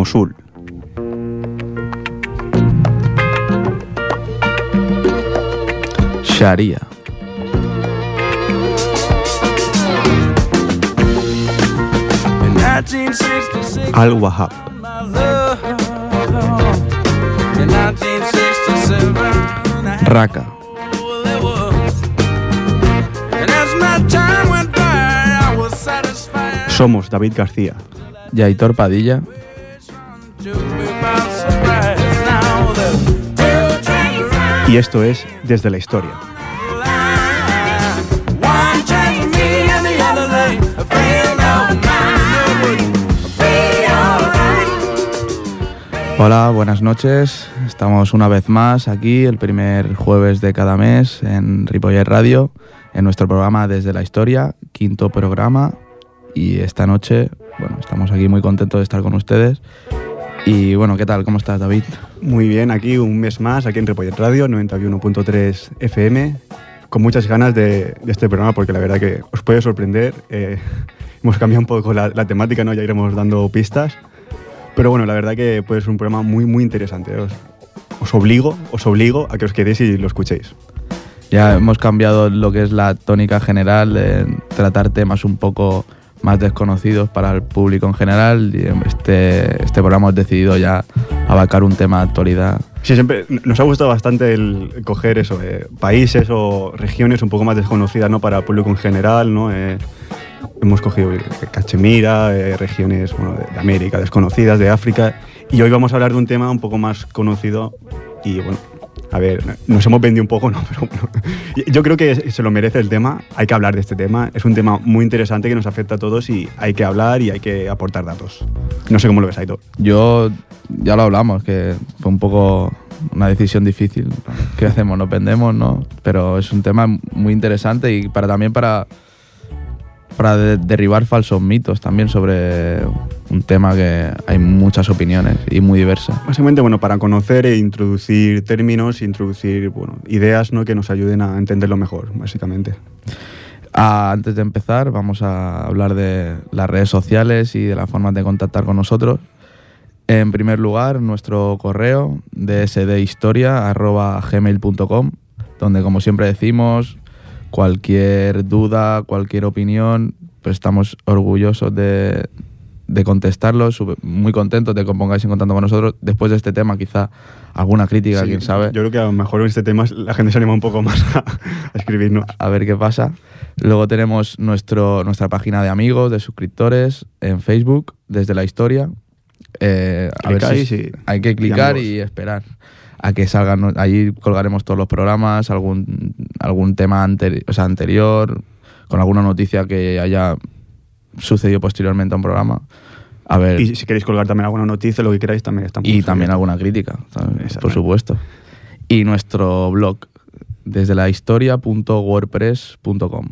Mosul. Sharia. Al-Wahhab. Raqqa. Somos David García. Yaitor Padilla. Y esto es Desde la Historia. Hola, buenas noches. Estamos una vez más aquí, el primer jueves de cada mes, en Ripollet Radio, en nuestro programa Desde la Historia, quinto programa. Y esta noche, bueno, estamos aquí muy contentos de estar con ustedes. Y bueno, ¿qué tal? ¿Cómo estás, David? Muy bien, aquí un mes más, aquí en Ripollet Radio, 91.3 FM, con muchas ganas de, de, este programa porque la verdad que os puede sorprender. Eh, hemos cambiado un poco la, la, temática, ¿no? ya iremos dando pistas. Pero bueno, la verdad que puede ser un programa muy, muy interesante. Os, os obligo, os obligo a que os quedéis y lo escuchéis. Ya hemos cambiado lo que es la tónica general de tratar temas un poco más desconocidos para el público en general. Y este, este programa hemos decidido ya abarcar un tema de actualidad. Sí, siempre nos ha gustado bastante el coger eso, eh, países o regiones un poco más desconocidas ¿no? para el público en general. ¿no? Eh, hemos cogido Cachemira, eh, regiones bueno, de América desconocidas, de África. Y hoy vamos a hablar de un tema un poco más conocido y bueno, a ver, nos hemos vendido un poco, ¿no? Pero bueno, yo creo que se lo merece el tema, hay que hablar de este tema, es un tema muy interesante que nos afecta a todos y hay que hablar y hay que aportar datos. No sé cómo lo ves, Aitor. Yo, ya lo hablamos, que fue un poco una decisión difícil. ¿Qué hacemos? ¿Nos vendemos? ¿No? Pero es un tema muy interesante y para también para para de derribar falsos mitos también sobre un tema que hay muchas opiniones y muy diversas. Básicamente, bueno, para conocer e introducir términos, introducir bueno, ideas ¿no? que nos ayuden a entenderlo mejor, básicamente. Ah, antes de empezar, vamos a hablar de las redes sociales y de las formas de contactar con nosotros. En primer lugar, nuestro correo dsdhistoria.gmail.com, donde como siempre decimos, cualquier duda, cualquier opinión, pues estamos orgullosos de, de contestarlos, muy contentos de que os pongáis en contacto con nosotros. Después de este tema, quizá alguna crítica, Sí, quién sabe. Yo creo que a lo mejor en este tema la gente se anima un poco más a, a escribirnos. A ver qué pasa. Luego tenemos nuestro, nuestra página de amigos, de suscriptores en Facebook, desde la historia. Eh, a ver si- hay que clicar y esperar a que salgan. Allí colgaremos todos los programas, algún, algún tema anteri- o sea, anterior, con alguna noticia que haya sucedido posteriormente a un programa. A ver, Y si queréis colgar también alguna noticia, lo que queráis, también estamos. y también alguna crítica, por supuesto. Y nuestro blog, desde la historia.wordpress.com,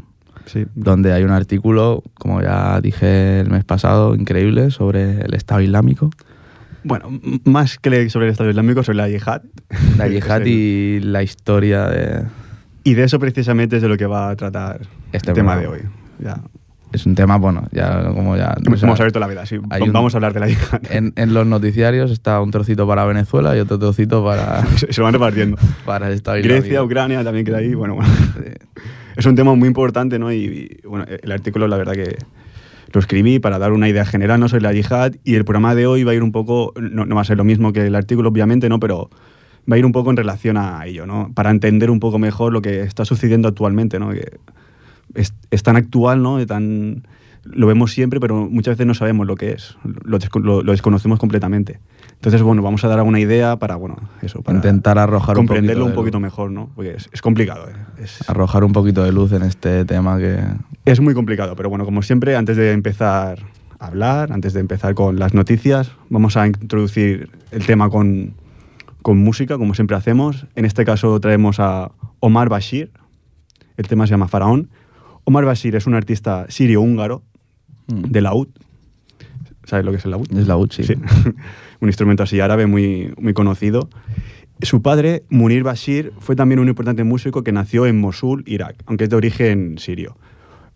Sí. donde hay un artículo, como ya dije el mes pasado, increíble sobre el Estado Islámico, Bueno, más que sobre el Estado Islámico, sobre la yihad. la yihad y la historia de... Y de eso precisamente es de lo que va a tratar Este el tema de hoy. Ya. Es un tema, bueno, ya como ya... o Hemos sea, abierto la vela, sí. un- Vamos a hablar de la yihad. en, en los noticiarios está un trocito para Venezuela y otro trocito para, se, van repartiendo. para el Estado Islámico. Grecia, Ucrania también queda ahí. Bueno, bueno. Es un tema muy importante, ¿no? Y, y, bueno, el artículo, la verdad que lo escribí para dar una idea general ¿no? sobre la yihad y el programa de hoy va a ir un poco, no, va a ser lo mismo que el artículo, obviamente, ¿no? Pero va a ir un poco en relación a ello, ¿no? Para entender un poco mejor lo que está sucediendo actualmente, ¿no? Es, tan actual, ¿no? Tan, lo vemos siempre, pero muchas veces no sabemos lo que es, lo desconocemos completamente. Entonces, bueno, vamos a dar alguna idea para, bueno, eso, para Intentar arrojar un poquito comprenderlo de un poquito mejor, ¿no? Porque es, es complicado, ¿eh? es, Arrojar un poquito de luz en este tema que... es muy complicado, pero bueno, como siempre, antes de empezar a hablar, antes de empezar con las noticias, vamos a introducir el tema con, con música, como siempre hacemos. En este caso traemos a Omar Bashir, el tema se llama Faraón. Omar Bashir es un artista sirio-húngaro Mm. de laúd. ¿Sabes lo que es el laúd? Es la UCI. Sí. un instrumento así árabe muy, muy conocido. Su padre, Munir Bashir, fue también un importante músico que nació en Mosul, Irak, aunque es de origen sirio.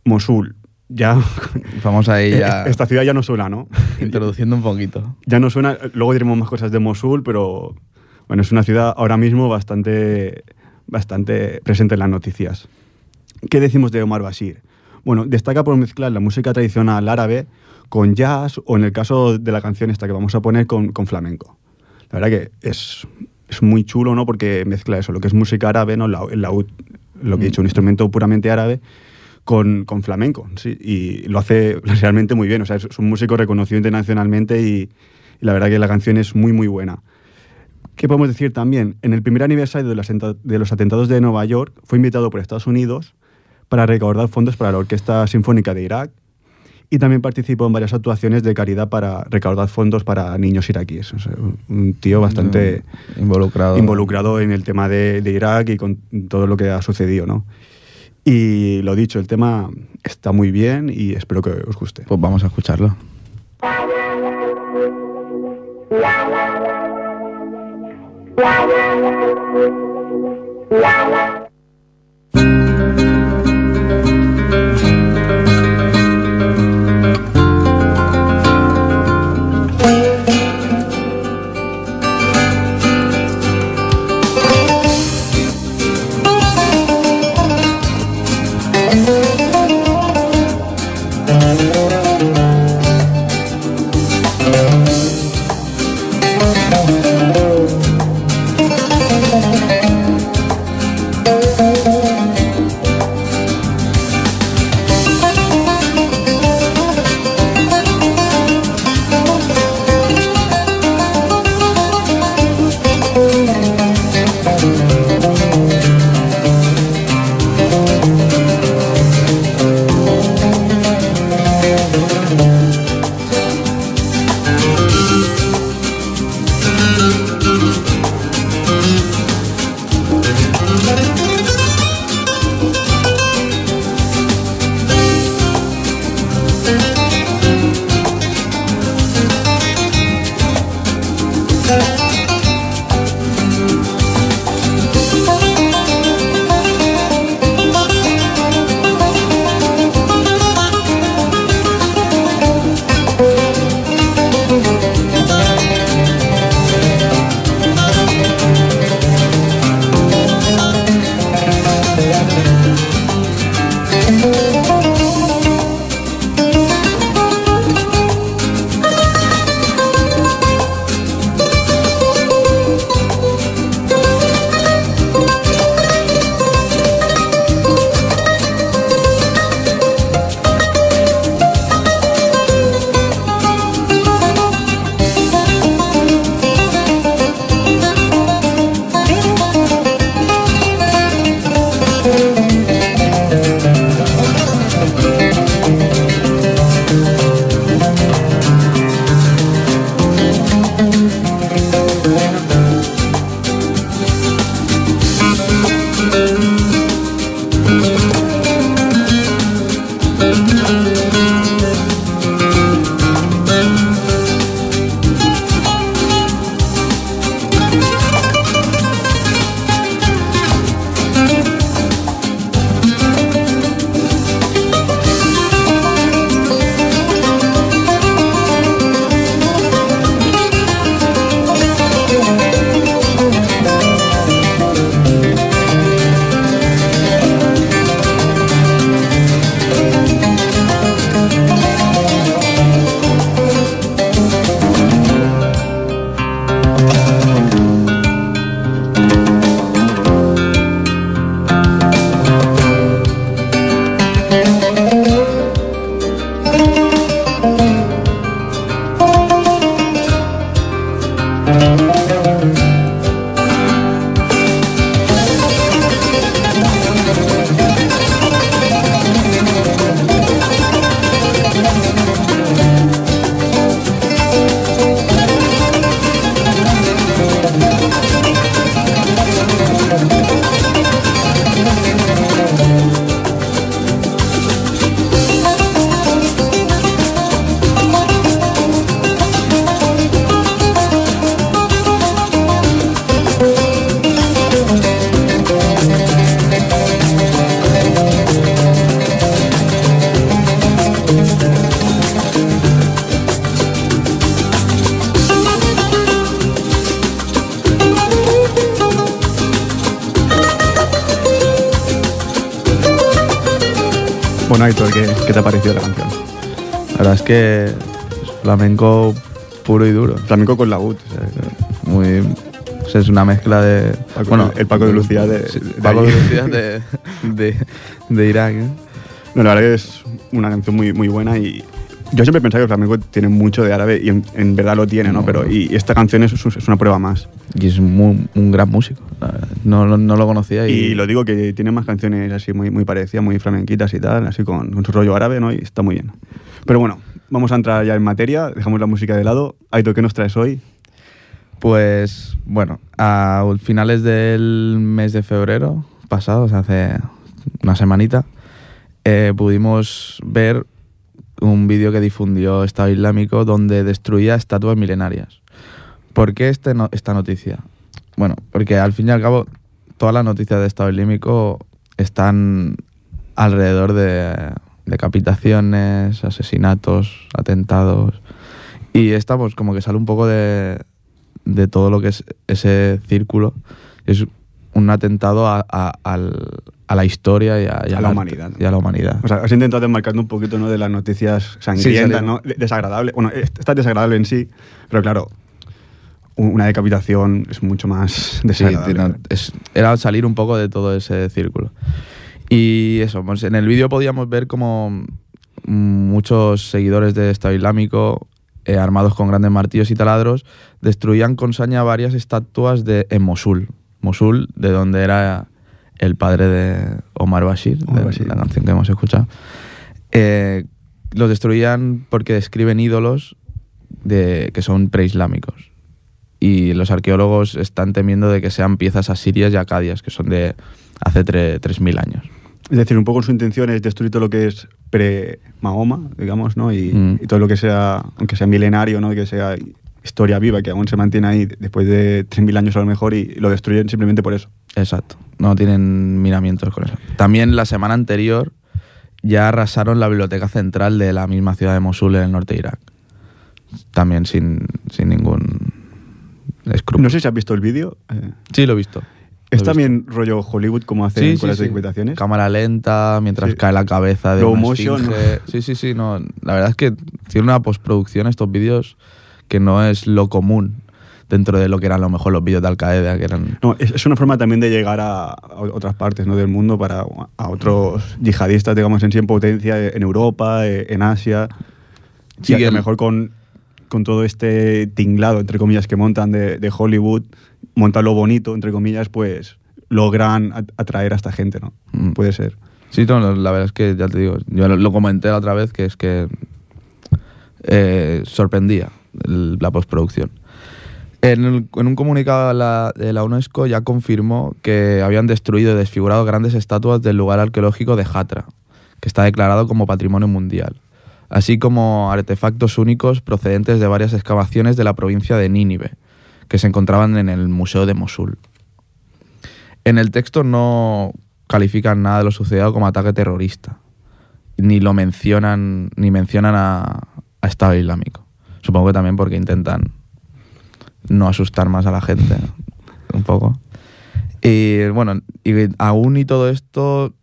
Mosul, ya... Vamos ahí ya Esta ciudad ya no suena, ¿no? introduciendo un poquito. Ya no suena, luego diremos más cosas de Mosul, pero bueno, es una ciudad ahora mismo bastante, bastante presente en las noticias. ¿Qué decimos de Omar Bashir? Bueno, destaca por mezclar la música tradicional árabe con jazz o en el caso de la canción esta que vamos a poner con, con flamenco. La verdad que es, es muy chulo, ¿no? Porque mezcla eso, lo que es música árabe, ¿no? La- el laúd, lo que he dicho, un instrumento puramente árabe con, con flamenco, sí, y lo hace realmente muy bien. O sea, es, un músico reconocido internacionalmente y, y la verdad que la canción es muy, muy buena. ¿Qué podemos decir también? En el primer aniversario de los atentados de Nueva York fue invitado por Estados Unidos para recaudar fondos para la Orquesta Sinfónica de Irak y también participó en varias actuaciones de caridad para recaudar fondos para niños iraquíes. O sea, un- un tío bastante Involucrado. involucrado en el tema de, de Irak y con todo lo que ha sucedido, ¿no? Y lo dicho, el tema está muy bien y espero que os guste. Pues vamos a escucharlo. Ha parecido la canción? La verdad es que es flamenco puro y duro. Flamenco con la UT. Muy, o sea, es una mezcla de. Paco- el Paco de Lucía de- sí, de Paco de. Lucía de, de, de Irak. ¿eh? No, la verdad que es una canción muy, muy buena y yo siempre he pensado que el flamenco tiene mucho de árabe y en, en verdad lo tiene, ¿no? No. Pero y, y esta canción es, es una prueba más. Y es muy- un gran músico. No, no, no lo conocía. Y, Y lo digo que tiene más canciones así muy, muy parecidas, muy flamenquitas y tal, así con, con su rollo árabe, ¿no? Y está muy bien. Pero bueno, vamos a entrar ya en materia, dejamos la música de lado. Aito, ¿qué nos traes hoy? Pues bueno, a finales del mes de febrero pasado, o sea, hace una semanita, eh, pudimos ver un vídeo que difundió Estado Islámico donde destruía estatuas milenarias. ¿Por qué este no- esta noticia? Bueno, porque al fin y al cabo todas las noticias de Estado Islámico están alrededor de decapitaciones, asesinatos, atentados. Y esta pues como que sale un poco de, de todo lo que es ese círculo. Es un atentado a, a- al- a la historia y a, y A la arte, humanidad. Y a la humanidad. O sea, has intentado desmarcando un poquito ¿no? de las noticias sangrientas, salir- ¿no? Bueno, está desagradable en sí, pero claro, una decapitación es mucho más Sí, desagradable. es- era salir un poco de todo ese círculo. Y eso, pues en el vídeo podíamos ver como muchos seguidores de Estado Islámico, eh, armados con grandes martillos y taladros, destruían con saña varias estatuas de, en Mosul. Mosul, de donde era el padre de Omar Bashir, Omar de Bashir. la canción que hemos escuchado. Eh, los destruían porque describen ídolos de, que son preislámicos y los arqueólogos están temiendo de que sean piezas asirias y acadias, que son de hace tre- 3.000 años. Es decir, un poco su intención es destruir todo lo que es pre-Mahoma, digamos, ¿no? Y, Mm. y todo lo que sea, aunque sea milenario, ¿no? Que sea historia viva, que aún se mantiene ahí después de 3.000 años a lo mejor y lo destruyen simplemente por eso. Exacto, no tienen miramientos con eso. También la semana anterior ya arrasaron la biblioteca central de la misma ciudad de Mosul en el norte de Irak. También sin, sin ningún. No sé si has visto el vídeo. eh, Sí, lo he visto. Lo ¿Es visto. también rollo Hollywood como hacen Sí, con sí, las sí. Cámara lenta, mientras cae la cabeza de Slow una motion. Sí, sí, sí. No. La verdad es que tiene una postproducción estos vídeos que no es lo común dentro de lo que eran a lo mejor los vídeos de Al Qaeda, que eran. No, es, es una forma también de llegar a, a otras partes ¿no? del mundo para a otros yihadistas, digamos, en sí en potencia, en Europa, eh, en Asia. Sí, y a lo mejor con, con todo este tinglado, entre comillas, que montan de, de Hollywood, montan lo bonito, entre comillas, pues logran at- atraer a esta gente, ¿no? Mm. Puede ser. Sí, no, la verdad es que ya te digo, yo lo, lo comenté la otra vez que es que eh, sorprendía el- la postproducción. En, el- en un comunicado de la, de la UNESCO ya confirmó que habían destruido y desfigurado grandes estatuas del lugar arqueológico de Hatra, que está declarado como patrimonio mundial, así como artefactos únicos procedentes de varias excavaciones de la provincia de Nínive, que se encontraban en el Museo de Mosul. En el texto no califican nada de lo sucedido como ataque terrorista, ni lo mencionan, ni mencionan a, a Estado Islámico. Supongo que también porque intentan no asustar más a la gente, un poco. Y bueno, y aún y todo esto,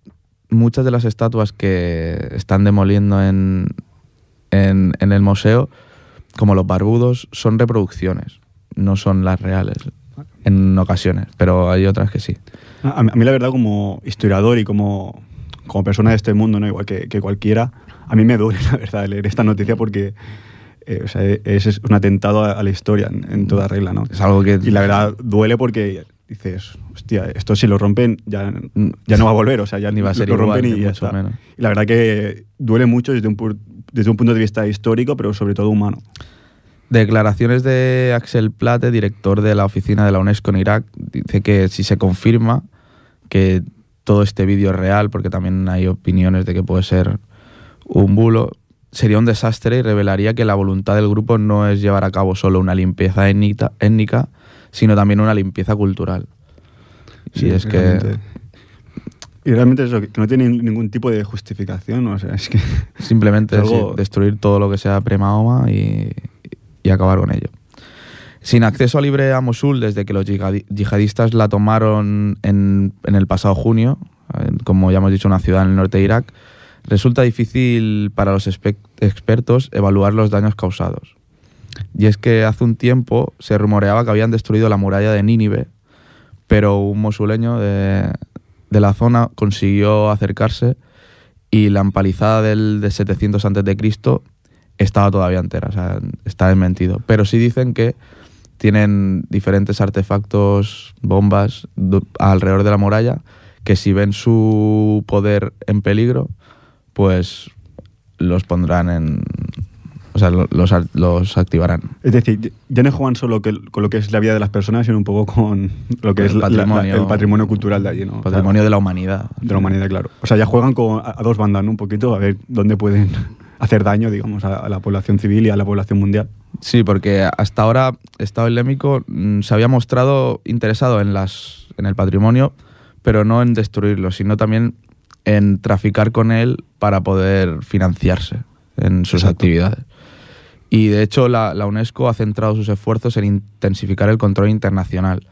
muchas de las estatuas que están demoliendo en, en, en el museo, como los barbudos, son reproducciones, no son las reales, en ocasiones, pero hay otras que sí. A, mí, la verdad, como historiador y como, como persona de este mundo, ¿no? igual que, que cualquiera, a mí me duele, la verdad, leer esta noticia porque eh, o sea, es, es un atentado a, a la historia en, en toda regla. ¿no? Es algo que... Y la verdad duele porque dices, hostia, esto si lo rompen ya, ya no va a volver, o sea, ya Ni va a ser lo igual, rompen y ya mucho está. menos. Y la verdad que duele mucho desde un, desde un punto de vista histórico, pero sobre todo humano. Declaraciones de Axel Plate, director de la oficina de la UNESCO en Irak, dice que si se confirma que todo este vídeo es real, porque también hay opiniones de que puede ser un bulo, sería un desastre y revelaría que la voluntad del grupo no es llevar a cabo solo una limpieza étnica, étnica sino también una limpieza cultural. y es que realmente. Y realmente eso, que no tiene ningún tipo de justificación, o sea, es que... Simplemente Es algo- sí, destruir todo lo que sea pre-Mahoma y, y acabar con ello. Sin acceso libre a Mosul desde que los yihadi- yihadistas la tomaron en, en el pasado junio, como ya hemos dicho, una ciudad en el norte de Irak, resulta difícil para los expertos evaluar los daños causados. Y es que hace un tiempo se rumoreaba que habían destruido la muralla de Nínive, pero un mosuleño de, de la zona consiguió acercarse y la empalizada del de 700 a.C. estaba todavía entera, o sea, está desmentido. Pero sí dicen que tienen diferentes artefactos, bombas alrededor de la muralla, que si ven su poder en peligro, pues los pondrán en... O sea, lo- los, ar- los activarán. Es decir, ya no juegan solo que- con lo que es la vida de las personas, sino un poco con lo que El es la- la- la- patrimonio. el patrimonio cultural de allí, ¿no? Patrimonio de la humanidad. de la humanidad, claro. O sea, ya juegan con, a, a dos bandas, ¿no? Un poquito, a ver dónde pueden hacer daño, digamos, a, a la población civil y a la población mundial. Sí, porque hasta ahora Estado Islámico mm, se había mostrado interesado en, las, en el patrimonio, pero no en destruirlo, sino también en traficar con él para poder financiarse en sus Exacto. actividades. Y de hecho la, la UNESCO ha centrado sus esfuerzos en intensificar el control internacional,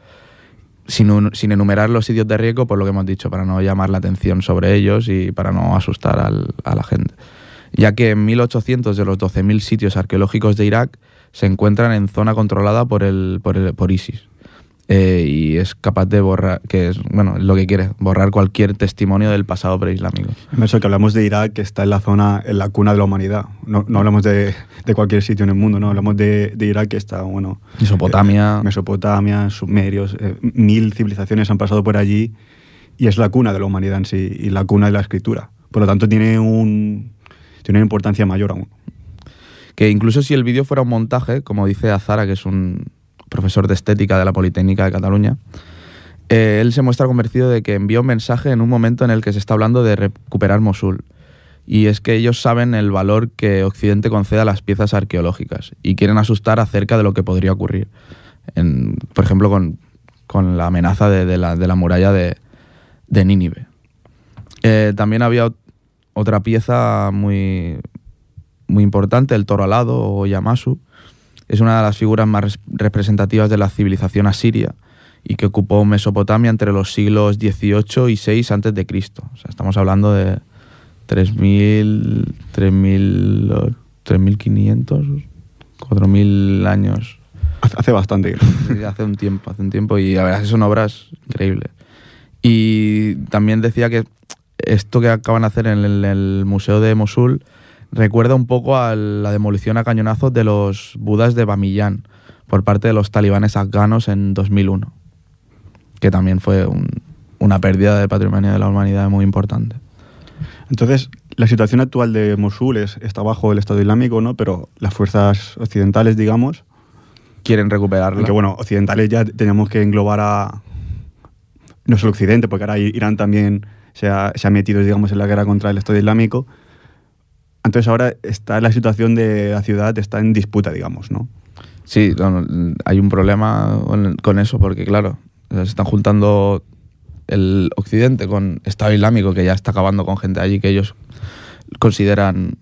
sin, sin enumerar los sitios de riesgo, por lo que hemos dicho, para no llamar la atención sobre ellos y para no asustar al- a la gente. Ya que en 1800 de los 12.000 sitios arqueológicos de Irak se encuentran en zona controlada por, el, por, el- por ISIS. Eh, y es capaz de borrar, que es bueno, lo que quiere, borrar cualquier testimonio del pasado preislámico. Eso que hablamos de Irak, que está en la zona, en la cuna de la humanidad. No, no hablamos de, de cualquier sitio en el mundo, no. Hablamos de, de Irak, que está, bueno... Mesopotamia. eh, Mesopotamia, sumerios, eh, mil civilizaciones han pasado por allí y es la cuna de la humanidad en sí y la cuna de la escritura. Por lo tanto, tiene, un, tiene una importancia mayor aún. que incluso si el vídeo fuera un montaje, como dice Azara, que es un profesor de estética de la Politécnica de Cataluña, eh, él se muestra convencido de que envía un mensaje en un momento en el que se está hablando de recuperar Mosul. Y es que ellos saben el valor que Occidente concede a las piezas arqueológicas y quieren asustar acerca de lo que podría ocurrir. Por ejemplo, con, con la amenaza de, la, de la muralla de, de Nínive. Eh, también había ot- otra pieza muy, muy importante, el toro alado o Yamasu. Es una de las figuras más res- representativas de la civilización asiria y que ocupó Mesopotamia entre los siglos XVIII y VI antes de Cristo. O sea, estamos hablando de 3.000, 3.000, 3.500, 4.000 años. Hace bastante. Hace un tiempo, hace un tiempo y la verdad es que son obras increíbles. Y también decía que esto que acaban de hacer en el, el Museo de Mosul recuerda un poco a la demolición a cañonazos de los budas de Bamiyan por parte de los talibanes afganos en 2001, que también fue un- una pérdida del patrimonio de la humanidad muy importante. Entonces, la situación actual de Mosul es, está bajo el Estado Islámico, ¿no? Pero las fuerzas occidentales, digamos, Quieren recuperarla. aunque bueno, occidentales ya tenemos que englobar a... No solo Occidente, porque ahora Irán también se ha, se ha metido, digamos, en la guerra contra el Estado Islámico. Entonces ahora está la situación de la ciudad, está en disputa, digamos, ¿no? Sí, no, hay un problema con, eso porque, claro, se están juntando el Occidente con Estado Islámico, que ya está acabando con gente allí que ellos consideran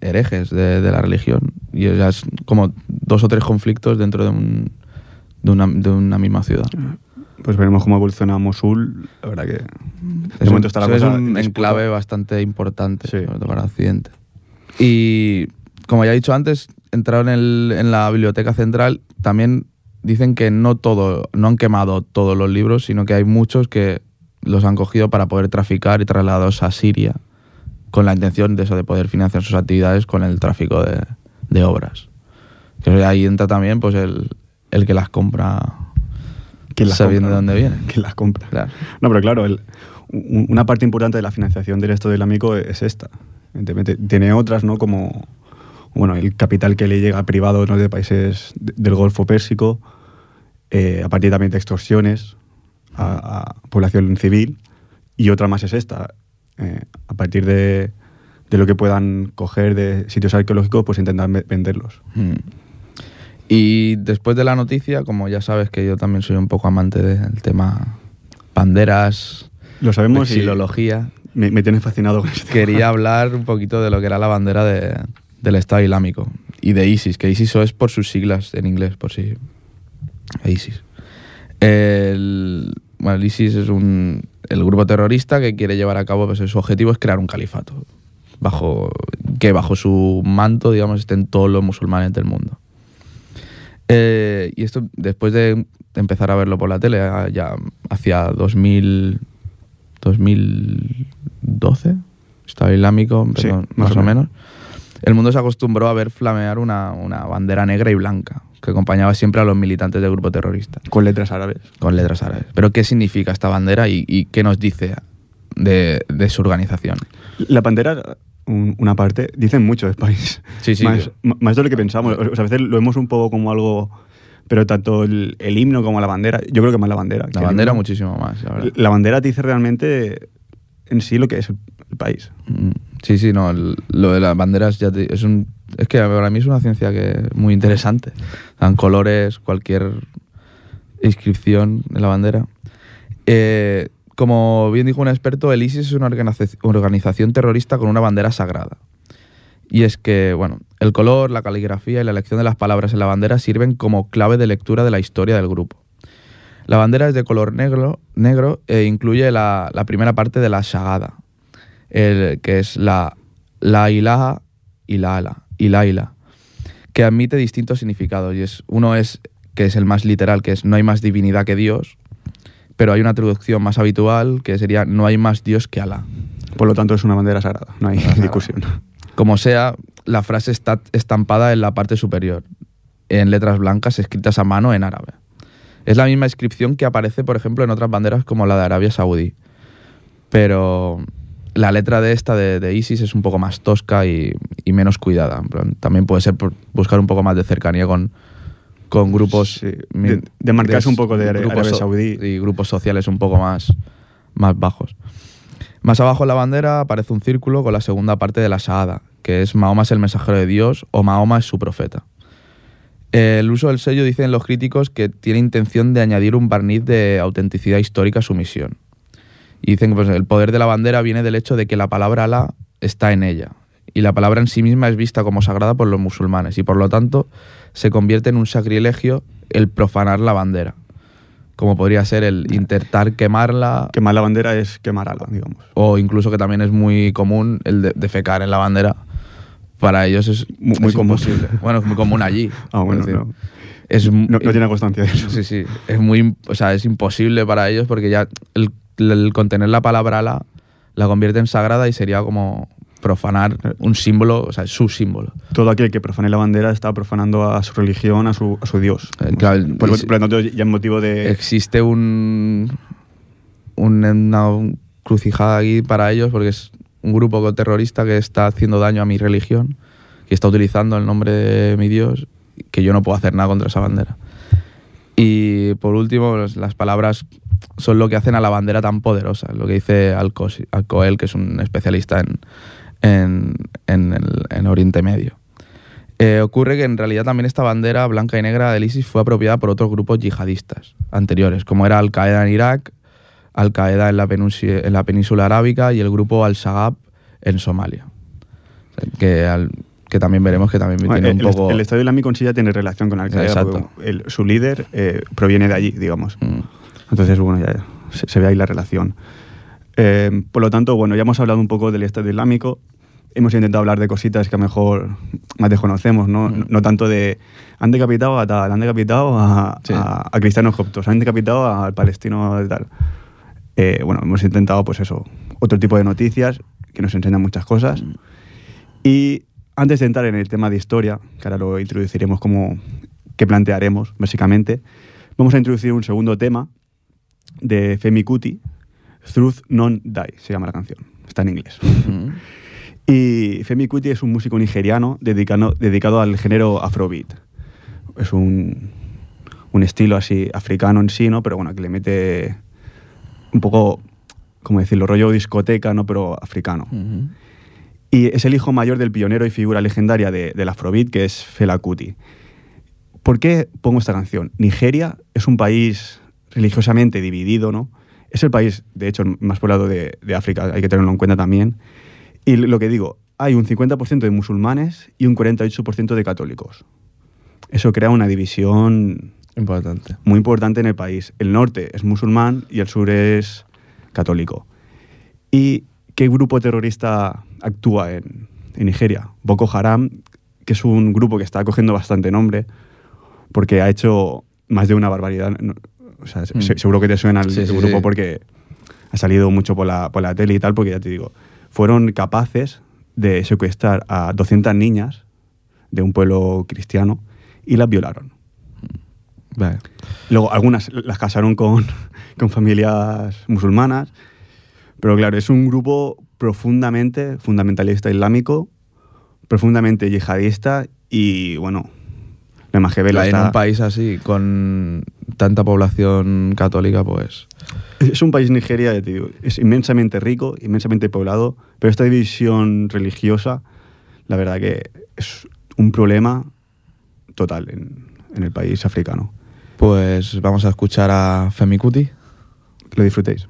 herejes de, de la religión. Y ya es como dos o tres conflictos dentro de, un- de, una, de una misma ciudad. Pues veremos cómo evoluciona Mosul. La verdad que de Es momento un, está la es cosa un en disputa. enclave bastante importante Sí. para Occidente. Y como ya he dicho antes, entraron en, el- en la biblioteca central. También dicen que no todo, no han quemado todos los libros, sino que hay muchos que los han cogido para poder traficar y trasladados a Siria con la intención de eso, de poder financiar sus actividades con el tráfico de, de obras. Que ahí entra también pues el, el que las compra ¿Quién las sabiendo de dónde vienen. ¿Quién las compra? Claro. No, pero claro, el- una parte importante de la financiación del Estado Islámico es esta. Evidentemente, tiene otras, ¿no? Como bueno, el capital que le llega ¿no? de países de- del Golfo Pérsico, eh, a partir también de extorsiones a, a población civil, y otra más es esta. eh, a partir de, de lo que puedan coger de sitios arqueológicos, pues intentar ve- venderlos. Mm. Y después de la noticia, como ya sabes que yo también soy un poco amante del tema banderas, Lo sabemos y me, me tienes fascinado con este quería hablar un poquito de lo que era la bandera de- del Estado Islámico y de ISIS, que ISIS es por sus siglas en inglés, por si... ISIS. El, bueno, el ISIS es un, el grupo terrorista que quiere llevar a cabo, pues su objetivo es crear un califato. bajo que bajo su manto, digamos, estén todos los musulmanes del mundo. Eh, y esto, después de empezar a verlo por la tele, ya hacia 2000, 2012, Estado Islámico, Sí, perdón, más más, o menos. El mundo se acostumbró a ver flamear una, una bandera negra y blanca que acompañaba siempre a los militantes del grupo terrorista Con letras árabes. con letras árabes. Pero ¿qué significa esta bandera y, y qué nos dice de, de su organización? La bandera, un- una parte, dicen mucho del país. Sí, sí. Más, m- más de lo que pensamos. O sea, a veces lo vemos un poco como algo. Pero tanto el, el himno como la bandera. Yo creo que más la bandera. La bandera himno. muchísimo más, la verdad. La bandera te dice realmente en sí lo que es el, el país. Mm, Sí, sí, no. el- lo de las banderas ya te- es un. Es que para mí es una ciencia que es muy interesante. Dan colores, cualquier inscripción en la bandera. Eh, como bien dijo un experto, el ISIS es una organiza- organización terrorista con una bandera sagrada. Y es que, bueno, el color, la caligrafía y la elección de las palabras en la bandera sirven como clave de lectura de la historia del grupo. La bandera es de color negro, negro e incluye la, la primera parte de la shagada, el, que es la, la ilaha y la ala, y la ila, que admite distintos significados. Y es, uno es, que es el más literal, que es no hay más divinidad que Dios, pero hay una traducción más habitual que sería no hay más Dios que Alá. Por lo tanto, es una bandera sagrada. No hay Sagrada. discusión. Como sea, la frase está estampada en la parte superior, en letras blancas escritas a mano en árabe. Es la misma inscripción que aparece, por ejemplo, en otras banderas como la de Arabia Saudí. Pero la letra de esta de, de ISIS es un poco más tosca y, y menos cuidada. También puede ser por buscar un poco más de cercanía con, con grupos... Sí, de- de marcarse un poco de grupos Arabia Saudí. Y grupos sociales un poco más, más bajos. Más abajo en la bandera aparece un círculo con la segunda parte de la Shahada, que es Mahoma es el mensajero de Dios o Mahoma es su profeta. El uso del sello dicen los críticos que tiene intención de añadir un barniz de autenticidad histórica a su misión. Y dicen que pues, el poder de la bandera viene del hecho de que la palabra Alá está en ella. Y la palabra en sí misma es vista como sagrada por los musulmanes. Y por lo tanto se convierte en un sacrilegio el profanar la bandera. Como podría ser el intentar quemarla Quemar la bandera es quemar ala, digamos. o incluso que también es muy común el de defecar en la bandera. Para ellos es Muy- muy es común. imposible. Bueno, es muy común allí. Ah, bueno, no. Es, No, no tiene constancia de eso. Sí, sí. Es muy, o sea, es imposible para ellos porque ya el, el contener la palabra la la convierte en sagrada y sería como profanar un símbolo, o sea, es su símbolo. Todo aquel que profane la bandera está profanando a su religión, a su, a su Dios. Eh, claro, por, y si- por lo tanto, ya es motivo de. Existe un, un- una crucijada aquí para ellos porque es un grupo terrorista que está haciendo daño a mi religión y está utilizando el nombre de mi Dios que yo no puedo hacer nada contra esa bandera. Y por último, las palabras son lo que hacen a la bandera tan poderosa, lo que dice Al-Coel, que es un especialista en, en, en Oriente Medio. Eh, ocurre que en realidad también esta bandera blanca y negra del ISIS fue apropiada por otros grupos yihadistas anteriores, como era Al-Qaeda en Irak, Al-Qaeda en, en la península arábica y el grupo Al-Shabaab en Somalia. O sea, que, al- que también veremos que también tiene el, un poco... el Estado Islámico en sí ya tiene relación con Al-Qaeda. Su líder eh, proviene de allí, digamos. Mm. Entonces, bueno, ya se, se ve ahí la relación. Eh, por lo tanto, bueno, ya hemos hablado un poco del Estado Islámico. Hemos intentado hablar de cositas que a lo mejor más desconocemos, ¿no? Mm. No tanto de han decapitado a tal, han decapitado a, Sí. a- a cristianos coptos, han decapitado al palestino de tal. Eh, bueno, hemos intentado, pues eso, otro tipo de noticias que nos enseñan muchas cosas. Mm. Y antes de entrar en el tema de historia, que ahora lo introduciremos como que plantearemos, básicamente, vamos a introducir un segundo tema de Femi Kuti, Truth Non Die, se llama la canción. Está en inglés. Mm. Y Femi Kuti es un músico nigeriano dedicado, dedicado al género afrobeat. Es un, un estilo así africano en sí, ¿no? Pero bueno, que le mete un poco, como decirlo, rollo discoteca, ¿no? Pero africano. Y es el hijo mayor del pionero y figura legendaria de, del Afrobeat, que es Fela Kuti. ¿Por qué pongo esta canción? Nigeria es un país religiosamente dividido, ¿no? Es el país, de hecho, más poblado de, de África, hay que tenerlo en cuenta también. Y lo que digo, hay un 50% de musulmanes y un 48% de católicos. Eso crea una división Importante. Muy importante en el país. El norte es musulmán y el sur es católico. ¿Y qué grupo terrorista actúa en, en Nigeria? Boko Haram, que es un grupo que está cogiendo bastante nombre, porque ha hecho más de una barbaridad. O sea, mm. se, seguro que te suena el, sí, el sí, grupo sí. porque ha salido mucho por la, por la tele y tal, porque ya te digo, fueron capaces de secuestrar a 200 niñas de un pueblo cristiano y las violaron. Luego algunas las casaron con, con familias musulmanas, pero claro, es un grupo profundamente fundamentalista islámico, profundamente yihadista y bueno, la Majevela está... En un país así, con tanta población católica, pues... Es un país Nigeria, tío, es inmensamente rico, inmensamente poblado, pero esta división religiosa, la verdad que es un problema total en, en el país africano pues vamos a escuchar a Femi Cuti. Que lo disfrutéis.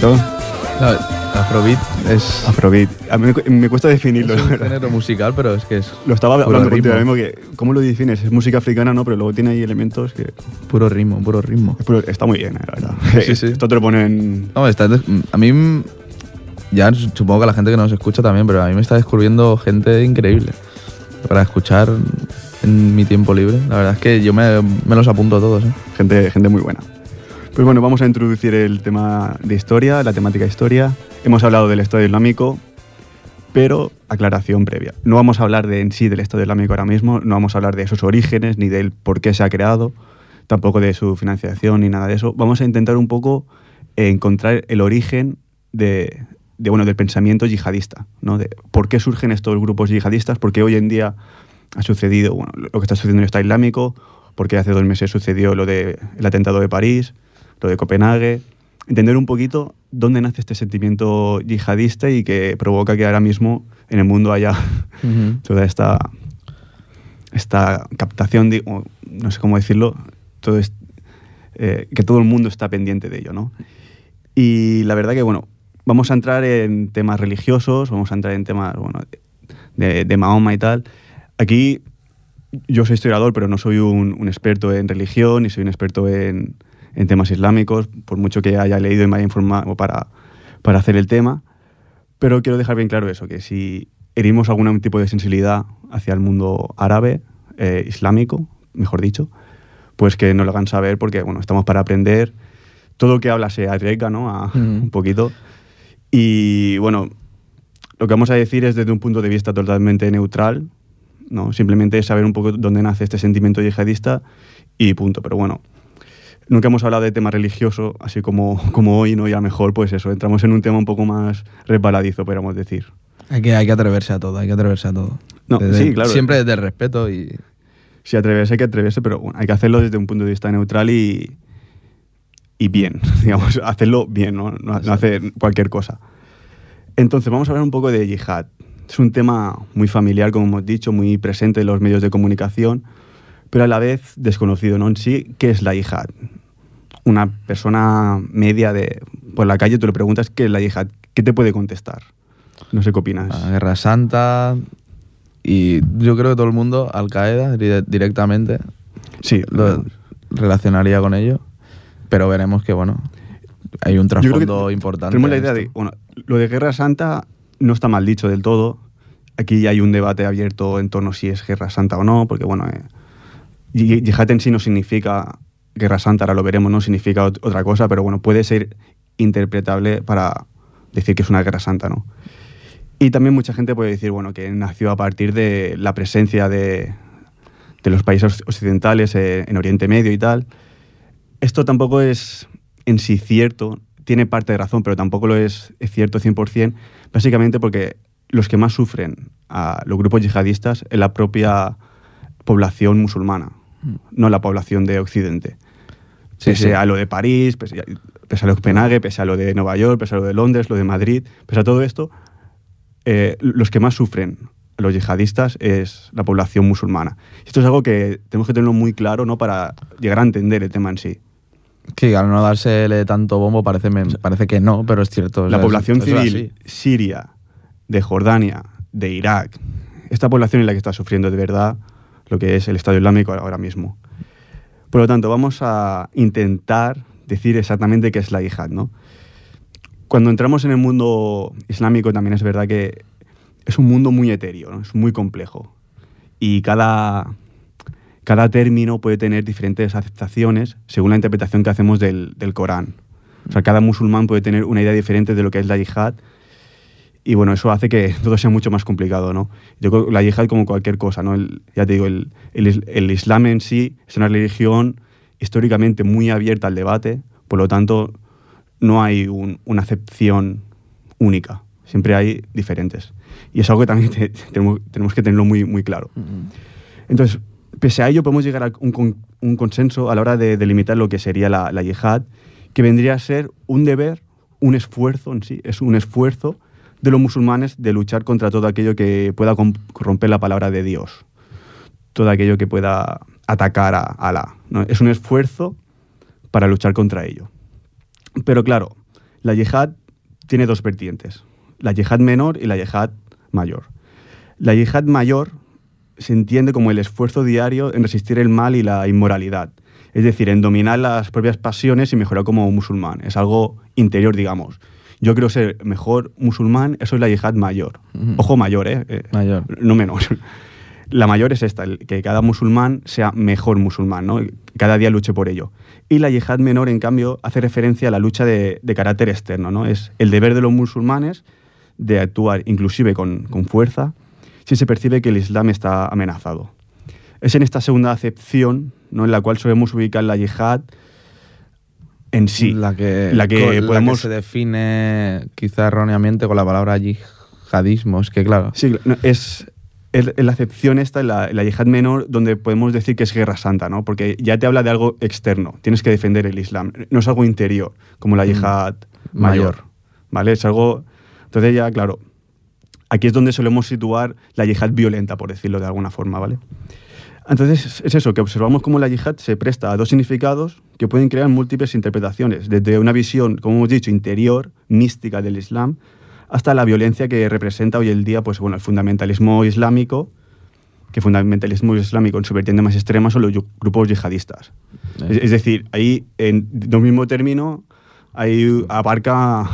Todo? No, Afrobeat es, Afrobeat. A mí me, me cuesta definirlo, es un género musical, pero es que es Lo estaba hablando contigo mismo que, ¿cómo lo defines? Es música africana, ¿no? Pero luego tiene ahí elementos que... puro ritmo, puro ritmo. está muy bien, eh, la verdad. Sí, sí. Esto te lo ponen... No, está a mí, ya supongo que la gente que nos escucha también, pero a mí me está descubriendo gente increíble para escuchar en mi tiempo libre. La verdad es que yo me, me los apunto a todos. ¿eh? Gente, gente muy buena. Pues bueno, vamos a introducir el tema de historia, la temática historia. Hemos hablado del Estado Islámico, pero aclaración previa. No vamos a hablar de en sí del Estado Islámico ahora mismo, no vamos a hablar de sus orígenes, ni del por qué se ha creado, tampoco de su financiación, ni nada de eso. Vamos a intentar un poco encontrar el origen de, de, bueno, del pensamiento yihadista, ¿no? De por qué surgen estos grupos yihadistas, por qué hoy en día ha sucedido bueno, lo que está sucediendo en el Estado Islámico, por qué hace dos meses sucedió lo del atentado de París, lo de Copenhague, entender un poquito dónde nace este sentimiento yihadista y que provoca que ahora mismo en el mundo haya toda esta, esta captación, de, no sé cómo decirlo, todo es- eh, que todo el mundo está pendiente de ello, ¿no? Y la verdad que, bueno, vamos a entrar en temas religiosos, vamos a entrar en temas, bueno, de, de Mahoma y tal. Aquí yo soy historiador, pero no soy un, un experto en religión ni soy un experto en, en temas islámicos, por mucho que haya leído y me haya informado para, para hacer el tema. Pero quiero dejar bien claro eso, que si herimos algún tipo de sensibilidad hacia el mundo árabe, eh, islámico, mejor dicho, pues que nos lo hagan saber porque, bueno, estamos para aprender. Todo lo que habla se arriesga, ¿no? A, Ujú. Un poquito. Y, bueno, lo que vamos a decir es desde un punto de vista totalmente neutral, ¿no? Simplemente saber un poco dónde nace este sentimiento yihadista y punto. Pero bueno, nunca hemos hablado de tema religioso, así como, como hoy, ¿no? Y a lo mejor, pues eso, entramos en un tema un poco más resbaladizo, podríamos decir. Hay que, hay que atreverse a todo, hay que atreverse a todo. No, Desde- sí, claro. Siempre desde el respeto y... Si atreverse, hay que atreverse, pero bueno, hay que hacerlo desde un punto de vista neutral y, y bien, digamos, hacerlo bien, ¿no? No, no hacer cualquier cosa. Entonces, vamos a hablar un poco de yihad. Es un tema muy familiar, como hemos dicho, muy presente en los medios de comunicación, pero a la vez desconocido, ¿no? En sí, ¿qué es la yihad? Una persona media de por la calle, tú le preguntas qué es la yihad, ¿qué te puede contestar? No sé qué opinas. La Guerra Santa y yo creo que todo el mundo, Al Qaeda dire- directamente, Sí, lo relacionaría con ello, pero veremos que bueno, hay un trasfondo importante. Tenemos la idea de, bueno, lo de Guerra Santa no está mal dicho del todo. Aquí hay un debate abierto en torno a si es Guerra Santa o no, porque bueno, eh, yi- yihad en sí no significa Guerra Santa, ahora lo veremos, no significa ot- otra cosa, pero bueno, puede ser interpretable para decir que es una Guerra Santa, ¿no? Y también mucha gente puede decir, bueno, que nació a partir de la presencia de, de los países occidentales eh, en Oriente Medio y tal. Esto tampoco es en sí cierto, tiene parte de razón, pero tampoco lo es, es cierto 100%, básicamente porque los que más sufren a los grupos yihadistas es la propia población musulmana, no la población de Occidente. Sí, pese sí. a lo de París, pese a, pese a lo de Copenhague, pese a lo de Nueva York, pese a lo de Londres, lo de Madrid, pese a todo esto, eh, los que más sufren los yihadistas es la población musulmana. Esto es algo que tenemos que tenerlo muy claro ¿no? para llegar a entender el tema en sí. Sí, al no dársele tanto bombo parece, me- parece que no, pero es cierto. o la sea, población es- eso es civil siria, de Jordania, de Irak, esta población es la que está sufriendo de verdad lo que es el Estado Islámico ahora mismo. Por lo tanto, vamos a intentar decir exactamente qué es la yihad, ¿no? Cuando entramos en el mundo islámico también es verdad que es un mundo muy etéreo, es muy complejo. Y cada, cada término puede tener diferentes aceptaciones según la interpretación que hacemos del, del Corán. O sea, cada musulmán puede tener una idea diferente de lo que es la yihad. Y bueno, eso hace que todo sea mucho más complicado, ¿no? Yo creo que la yihad como cualquier cosa, ¿no? El- ya te digo, el, el el Islam en sí es una religión históricamente muy abierta al debate, por lo tanto, no hay un- una acepción única, siempre hay diferentes. Y es algo que también te- tenemos, tenemos que tenerlo muy, muy claro. Entonces, pese a ello, podemos llegar a un, un consenso a la hora de delimitar lo que sería la, la yihad, que vendría a ser un deber, un esfuerzo en sí, es un esfuerzo de los musulmanes de luchar contra todo aquello que pueda corromper la palabra de Dios, todo aquello que pueda atacar a Alá. ¿no? Es un esfuerzo para luchar contra ello. Pero claro, la yihad tiene dos vertientes, la yihad menor y la yihad mayor. La yihad mayor se entiende como el esfuerzo diario en resistir el mal y la inmoralidad, es decir, en dominar las propias pasiones y mejorar como musulmán. Es algo interior, digamos. Yo creo ser mejor musulmán, eso es la yihad mayor. Ojo mayor, ¿eh? Eh, Mayor. No menor. La mayor es esta, el que cada musulmán sea mejor musulmán, ¿no? Cada día luche por ello. Y la yihad menor, en cambio, hace referencia a la lucha de, de carácter externo, ¿no? Es el deber de los musulmanes de actuar inclusive con, con fuerza si se percibe que el Islam está amenazado. Es en esta segunda acepción ¿no? en la cual solemos ubicar la yihad en sí. La que, la que con- podemos... se define quizá erróneamente con la palabra yihadismo. Es que, claro. Sí, no, es, es la acepción esta, la, la yihad menor, donde podemos decir que es guerra santa, ¿no? Porque ya te habla de algo externo, tienes que defender el Islam, no es algo interior, como la yihad mayor, Mayor. ¿vale? Es algo... Entonces ya, claro, aquí es donde solemos situar la yihad violenta, por decirlo de alguna forma, ¿vale? Entonces es eso, que observamos cómo la yihad se presta a dos significados que pueden crear múltiples interpretaciones, desde una visión, como hemos dicho, interior, mística del Islam, hasta la violencia que representa hoy el día pues, bueno, el fundamentalismo islámico, que fundamentalismo islámico en su vertiente más extrema son los grupos yihadistas. Es, es decir, ahí, en un mismo término, ahí abarca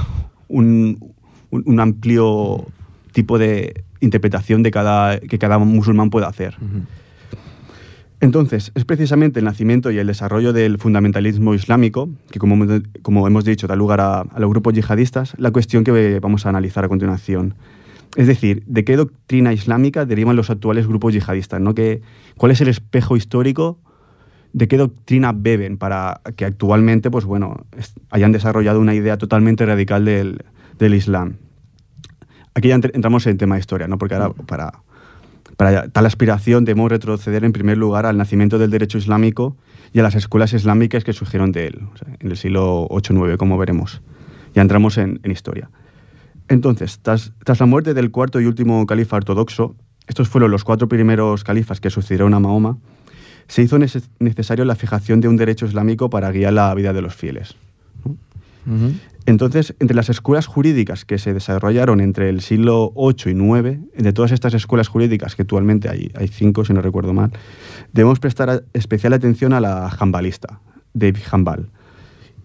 un, un- un amplio tipo de interpretación de cada, que cada musulmán puede hacer. Entonces, es precisamente el nacimiento y el desarrollo del fundamentalismo islámico, que como, hemos- como hemos dicho da lugar a, a los grupos yihadistas, la cuestión que vamos a analizar a continuación. Es decir, ¿de qué doctrina islámica derivan los actuales grupos yihadistas? ¿no? ¿Qué- ¿Cuál es el espejo histórico? ¿De qué doctrina beben para que actualmente pues, bueno, hayan desarrollado una idea totalmente radical del, del Islam? Aquí ya entr- entramos en tema de historia, ¿no? porque ahora para, para tal aspiración debemos retroceder en primer lugar al nacimiento del derecho islámico y a las escuelas islámicas que surgieron de él, en el siglo 8-9, como veremos. Ya entramos en, historia. Entonces, tras, la muerte del cuarto y último califa ortodoxo, estos fueron los cuatro primeros califas que sucedieron a Mahoma, se hizo neces- necesario la fijación de un derecho islámico para guiar la vida de los fieles. Entonces, entre las escuelas jurídicas que se desarrollaron entre el siglo VIII y IX, de todas estas escuelas jurídicas, que actualmente hay, hay cinco, si no recuerdo mal, debemos prestar especial atención a la jambalista, de Hanbal,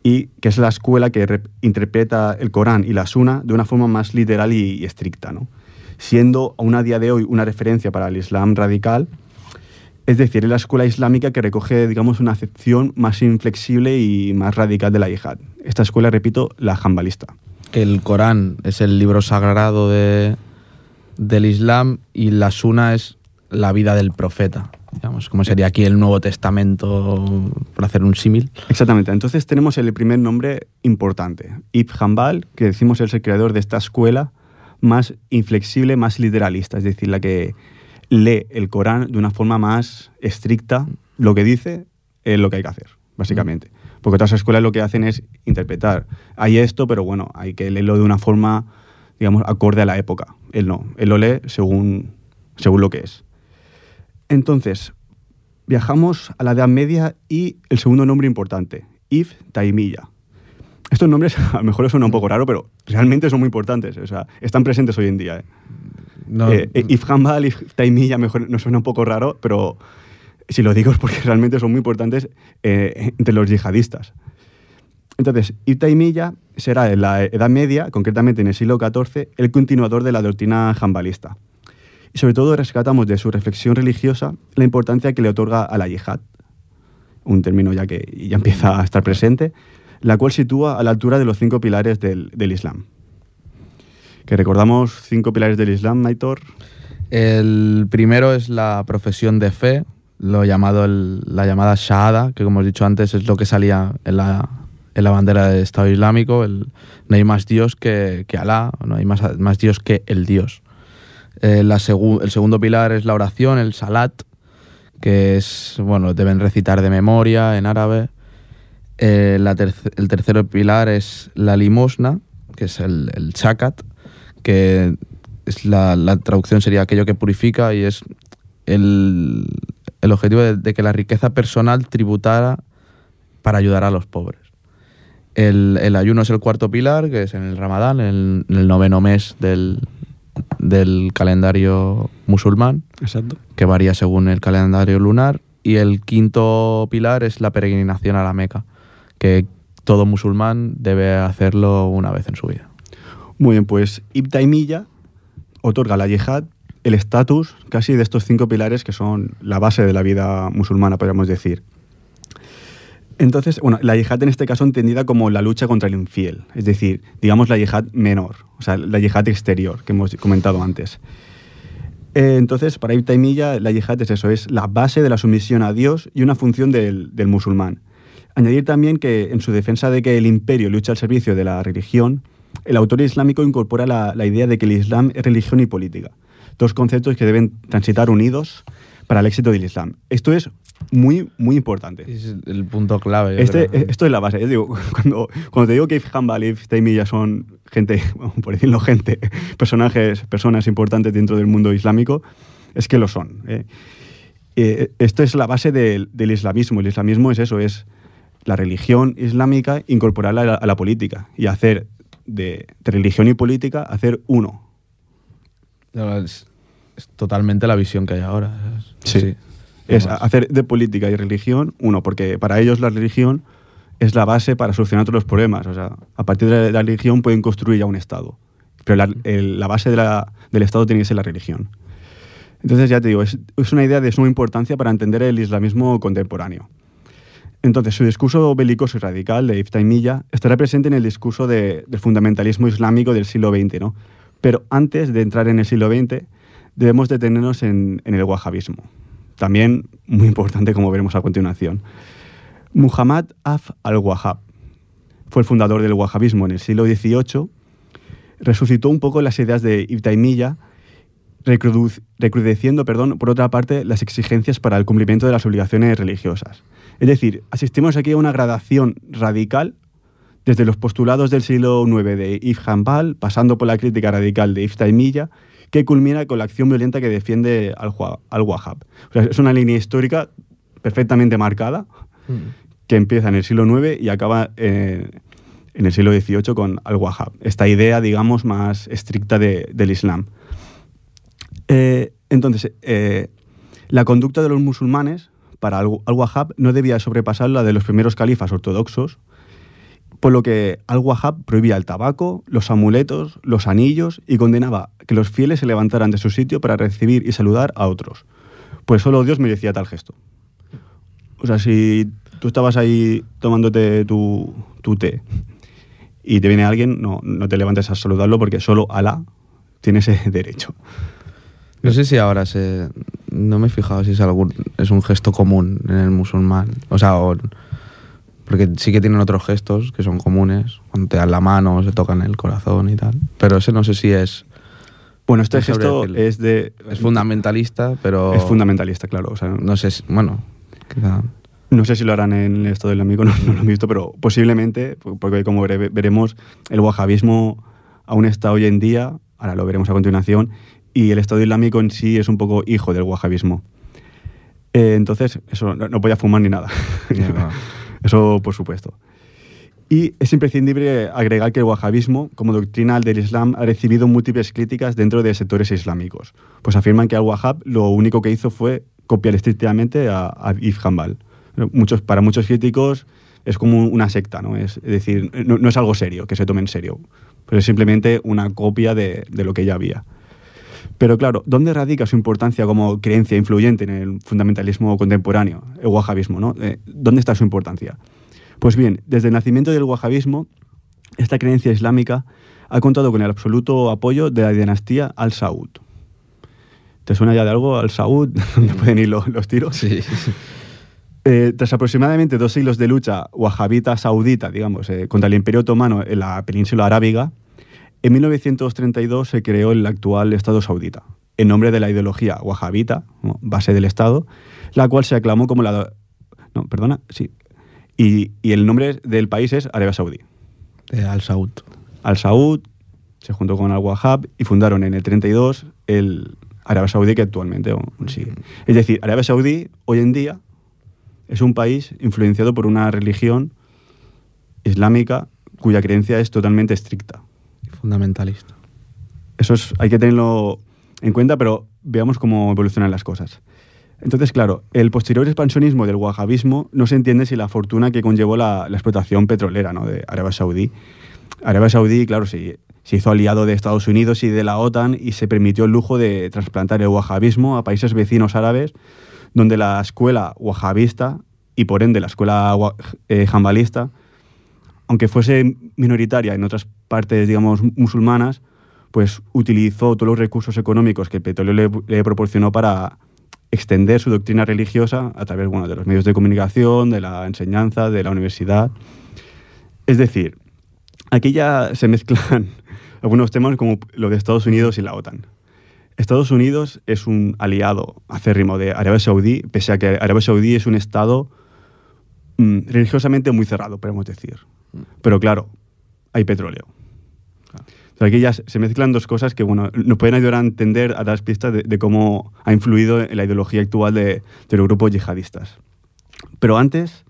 y que es la escuela que interpreta el Corán y la Suna de una forma más literal y, y estricta, ¿no? siendo aún a día de hoy una referencia para el Islam radical, es decir, es la escuela islámica que recoge, digamos, una acepción más inflexible y más radical de la yihad. Esta escuela, repito, la jambalista. El Corán es el libro sagrado de, del Islam y la Suna es la vida del profeta. Digamos, como sería aquí el Nuevo Testamento, por hacer un símil. Exactamente. Entonces tenemos el primer nombre importante, Ibn Hanbal, que decimos es el creador de esta escuela más inflexible, más literalista, es decir, la que lee el Corán de una forma más estricta, lo que dice es lo que hay que hacer, básicamente. Porque otras escuelas lo que hacen es interpretar. Hay esto, pero bueno, hay que leerlo de una forma, digamos, acorde a la época. Él no, él lo lee según, según lo que es. Entonces, viajamos a la Edad Media y el segundo nombre importante, If Taimilla. Estos nombres a lo mejor suena un poco raro, pero realmente son muy importantes. O sea, están presentes hoy en día. ¿eh? No, Eh, eh, If If Taimilla, mejor no suena un poco raro, pero si lo digo es porque realmente son muy importantes eh, entre los yihadistas. Entonces, Taymiyya será en la Edad Media, concretamente en el siglo XIV, el continuador de la doctrina jambalista. Y sobre todo rescatamos de su reflexión religiosa la importancia que le otorga a la yihad, un término ya que ya empieza a estar presente, la cual sitúa a la altura de los cinco pilares del Islam. Que recordamos cinco pilares del Islam, Maitor. El primero es la profesión de fe, lo llamado la llamada Shahada, que como he dicho antes es lo que salía en la, en la bandera del Estado Islámico, no hay más Dios que, que Alá, no hay más, más Dios que el Dios. Eh, la el segundo pilar es la oración, el Salat, que es, bueno, deben recitar de memoria en árabe. Eh, el tercer pilar es la limosna, que es el, el chakat, que es la, la traducción sería aquello que purifica y es el, el objetivo de, de que la riqueza personal tributara para ayudar a los pobres. El, el ayuno es el cuarto pilar, que es en el Ramadán, en el, en el noveno mes del, del calendario musulmán, Exacto. que varía según el calendario lunar. Y el quinto pilar es la peregrinación a la Meca, que todo musulmán debe hacerlo una vez en su vida. Muy bien, pues Ibn Taymiyya otorga a la yihad el estatus casi de estos cinco pilares que son la base de la vida musulmana, podríamos decir. Entonces, bueno, la yihad en este caso entendida como la lucha contra el infiel, es decir, digamos la yihad menor, o sea, la yihad exterior que hemos comentado antes. Eh, entonces, para Ibn Taymiyya, la yihad es eso, es la base de la sumisión a Dios y una función del, del musulmán. Añadir también que en su defensa de que el imperio lucha al servicio de la religión, el autor islámico incorpora la, la idea de que el Islam es religión y política, dos conceptos que deben transitar unidos para el éxito del Islam. Esto es muy, muy importante. Es el punto clave. Este, esto es la base. Yo digo, cuando, cuando te digo que Hanbal y Ibn Taymiyya son gente, bueno, por decirlo gente, personajes, personas importantes dentro del mundo islámico, es que lo son. ¿eh? Eh, esto es la base del, del islamismo. El islamismo es eso, es la religión islámica incorporarla a la, a la política y hacer de, de religión y política, hacer uno. No, es, es totalmente la visión que hay ahora. Es, Sí. Es hacer de política y religión uno, porque para ellos la religión es la base para solucionar todos los problemas. O sea, a partir de la religión pueden construir ya un Estado. Pero la, el- la base de la- del Estado tiene que ser la religión. Entonces, ya te digo, es, es una idea de suma importancia para entender el islamismo contemporáneo. Entonces, su discurso belicoso y radical de Ibn Taymiyya estará presente en el discurso de- del fundamentalismo islámico del siglo XX, ¿no? Pero antes de entrar en el siglo XX, debemos detenernos en, el wahabismo. También muy importante, como veremos a continuación. Muhammad Af al-Wahhab fue el fundador del wahabismo en el siglo XVIII. Resucitó un poco las ideas de Taymiyya, recrudu- recrudeciendo, perdón, por otra parte, las exigencias para el cumplimiento de las obligaciones religiosas. Es decir, asistimos aquí a una gradación radical desde los postulados del siglo IX de Ibn Hanbal, pasando por la crítica radical de Ibn Taymiyya, que culmina con la acción violenta que defiende al, Wa- al Wahhab. O sea, es una línea histórica perfectamente marcada que empieza en el siglo IX y acaba eh, en el siglo XVIII con al-Wahhab. Esta idea, digamos, más estricta de- del Islam. Eh, entonces, eh, la conducta de los musulmanes para al- al-Wahhab no debía sobrepasar la de los primeros califas ortodoxos, por lo que al-Wahhab prohibía el tabaco, los amuletos, los anillos y condenaba que los fieles se levantaran de su sitio para recibir y saludar a otros. Pues solo Dios merecía tal gesto. O sea, si tú estabas ahí tomándote tu, tu té y te viene alguien, no, no te levantes a saludarlo porque solo Alá tiene ese derecho. No sé si ahora se. No me he fijado si es algún. Es un gesto común en el musulmán. O sea, o- porque sí que tienen otros gestos que son comunes. Cuando te dan la mano, se tocan el corazón y tal. Pero ese no sé si es. Bueno, este No gesto decirlo. es de... Es fundamentalista, pero. Es fundamentalista, claro. O sea, No sé si. Bueno, quizá. No sé si lo harán en el Estado Islámico, no, no lo he visto, pero posiblemente, porque como vere- veremos, el wahabismo aún está hoy en día, ahora lo veremos a continuación, y el Estado Islámico en sí es un poco hijo del wahabismo. Eh, entonces, eso, no, no podía fumar ni nada. Eso, por supuesto. Y es imprescindible agregar que el wahabismo, como doctrina del Islam, ha recibido múltiples críticas dentro de sectores islámicos. Pues afirman que al-Wahhab lo único que hizo fue copiar estrictamente a, a Ibn Hanbal. Muchos, para muchos críticos es como una secta, ¿no? Es, es decir, no, no es algo serio, que se tome en serio, pero es simplemente una copia de, de lo que ya había. Pero claro, ¿dónde radica su importancia como creencia influyente en el fundamentalismo contemporáneo, el wahabismo? ¿no? Eh, ¿Dónde está su importancia? Pues bien, desde el nacimiento del wahabismo, esta creencia islámica ha contado con el absoluto apoyo de la dinastía al-Saud. ¿Te suena ya de algo al-Saud? ¿Dónde pueden ir los, los tiros? Sí. Eh, tras aproximadamente dos siglos de lucha wahabita saudita, digamos, eh, contra el Imperio Otomano en la península arábiga, en 1932 se creó el actual Estado saudita. en nombre de la ideología wahhabita, base del Estado, la cual se aclamó como la... No, perdona, sí. Y, y el nombre del país es Arabia Saudí. Al Saud. Al Saud se juntó con Al Wahhab y fundaron en el 32 el Arabia Saudí que actualmente sigue. Es decir, Arabia Saudí hoy en día es un país influenciado por una religión islámica cuya creencia es totalmente estricta. Fundamentalista. Eso es, hay que tenerlo en cuenta, pero veamos cómo evolucionan las cosas. Entonces, claro, el posterior expansionismo del wahabismo no se entiende sin la fortuna que conllevó la, explotación petrolera ¿no? de Arabia Saudí. Arabia Saudí, claro, se, se hizo aliado de Estados Unidos y de la OTAN y se permitió el lujo de trasplantar el wahabismo a países vecinos árabes, donde la escuela wahabista y por ende la escuela eh, jambalista, aunque fuese minoritaria en otras partes, digamos, musulmanas, pues utilizó todos los recursos económicos que el petróleo le, proporcionó para extender su doctrina religiosa a través bueno, de los medios de comunicación, de la enseñanza, de la universidad. Es decir, aquí ya se mezclan algunos temas como lo de Estados Unidos y la OTAN. Estados Unidos es un aliado acérrimo de Arabia Saudí, pese a que Arabia Saudí es un estado mm, religiosamente muy cerrado, podemos decir. Pero claro, hay petróleo. Pero aquí ya se mezclan dos cosas que bueno, nos pueden ayudar a entender, a dar pistas de, cómo ha influido en la ideología actual de, de los grupos yihadistas. Pero antes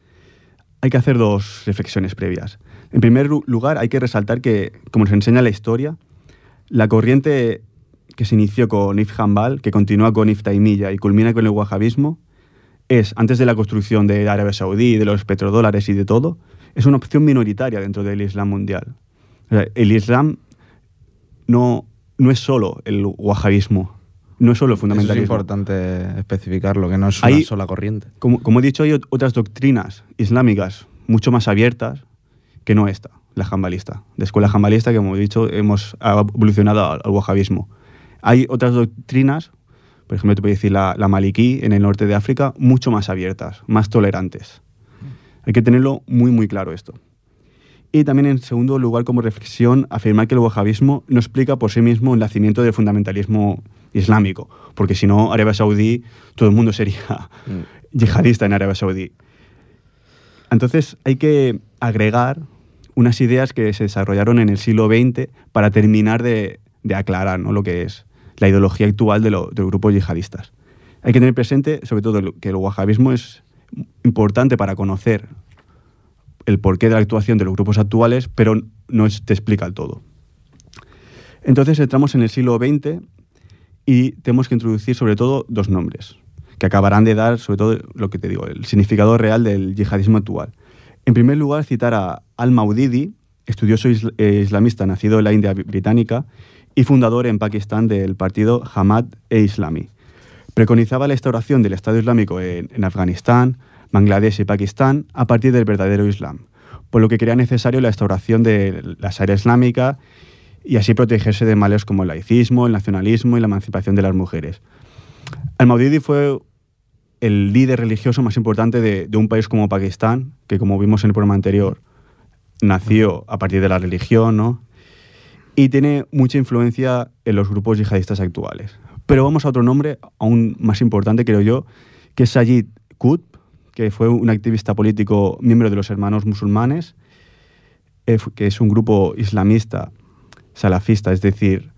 hay que hacer dos reflexiones previas. En primer lu- lugar, hay que resaltar que, como nos enseña la historia, la corriente que se inició con If Hanbal, que continúa con If Taymiyya y culmina con el wahabismo, es, antes de la construcción de Arabia Saudí, de los petrodólares y de todo, es una opción minoritaria dentro del Islam mundial. O sea, el Islam no, no es solo el wahabismo, no es solo el Eso es fundamentalismo. importante especificarlo, que no es una Hay- sola corriente. Como, como he dicho, hay ot- otras doctrinas islámicas mucho más abiertas que no esta, la jambalista. De escuela jambalista, que como he dicho, hemos evolucionado al, al wahabismo. Hay otras doctrinas, por ejemplo, te puedo decir la, la maliquí en el norte de África, mucho más abiertas, más tolerantes. Hay que tenerlo muy, muy claro esto. Y también, en segundo lugar, como reflexión, afirmar que el wahabismo no explica por sí mismo el nacimiento del fundamentalismo islámico, porque si no, Arabia Saudí, todo el mundo sería yihadista en Arabia Saudí. Entonces, hay que agregar unas ideas que se desarrollaron en el siglo XX para terminar de, de aclarar ¿no? lo que es la ideología actual de, lo- de los grupos yihadistas. Hay que tener presente, sobre todo, que el wahabismo es importante para conocer el porqué de la actuación de los grupos actuales, pero no te explica el todo. Entonces entramos en el siglo XX y tenemos que introducir sobre todo dos nombres, que acabarán de dar sobre todo lo que te digo, el significado real del yihadismo actual. En primer lugar, citar a Al-Maudidi, estudioso eh, islamista nacido en la India británica y fundador en Pakistán del partido Hamad e Islami. Preconizaba la instauración del Estado Islámico en, Afganistán, Bangladesh y Pakistán a partir del verdadero Islam, por lo que creía necesario la instauración de la Sharia islámica y así protegerse de males como el laicismo, el nacionalismo y la emancipación de las mujeres. Al-Maudidi fue el líder religioso más importante de, de un país como Pakistán, que como vimos en el programa anterior, nació a partir de la religión, ¿no? Y tiene mucha influencia en los grupos yihadistas actuales. Pero vamos a otro nombre aún más importante, creo yo, que es Sajid Qutb, que fue un activista político miembro de los hermanos musulmanes, eh, que es un grupo islamista salafista, es decir,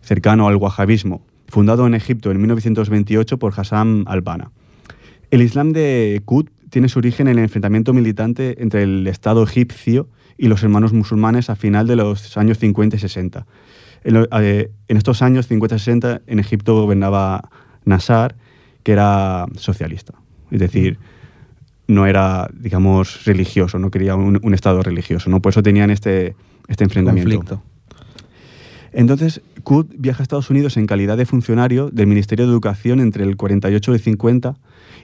cercano al wahabismo, fundado en Egipto en 1928 por Hassan al-Banna. El Islam de Qutb tiene su origen en el enfrentamiento militante entre el Estado egipcio y los hermanos musulmanes a final de los años 50 y 60. En, eh, en estos años 50 y 60 en Egipto gobernaba Nasser, que era socialista. Es decir, no era, digamos, religioso, no quería un, un Estado religioso. ¿no? Por eso tenían este, este enfrentamiento. Conflicto. Entonces, Qutb viaja a Estados Unidos en calidad de funcionario del Ministerio de Educación entre el 48 y el 50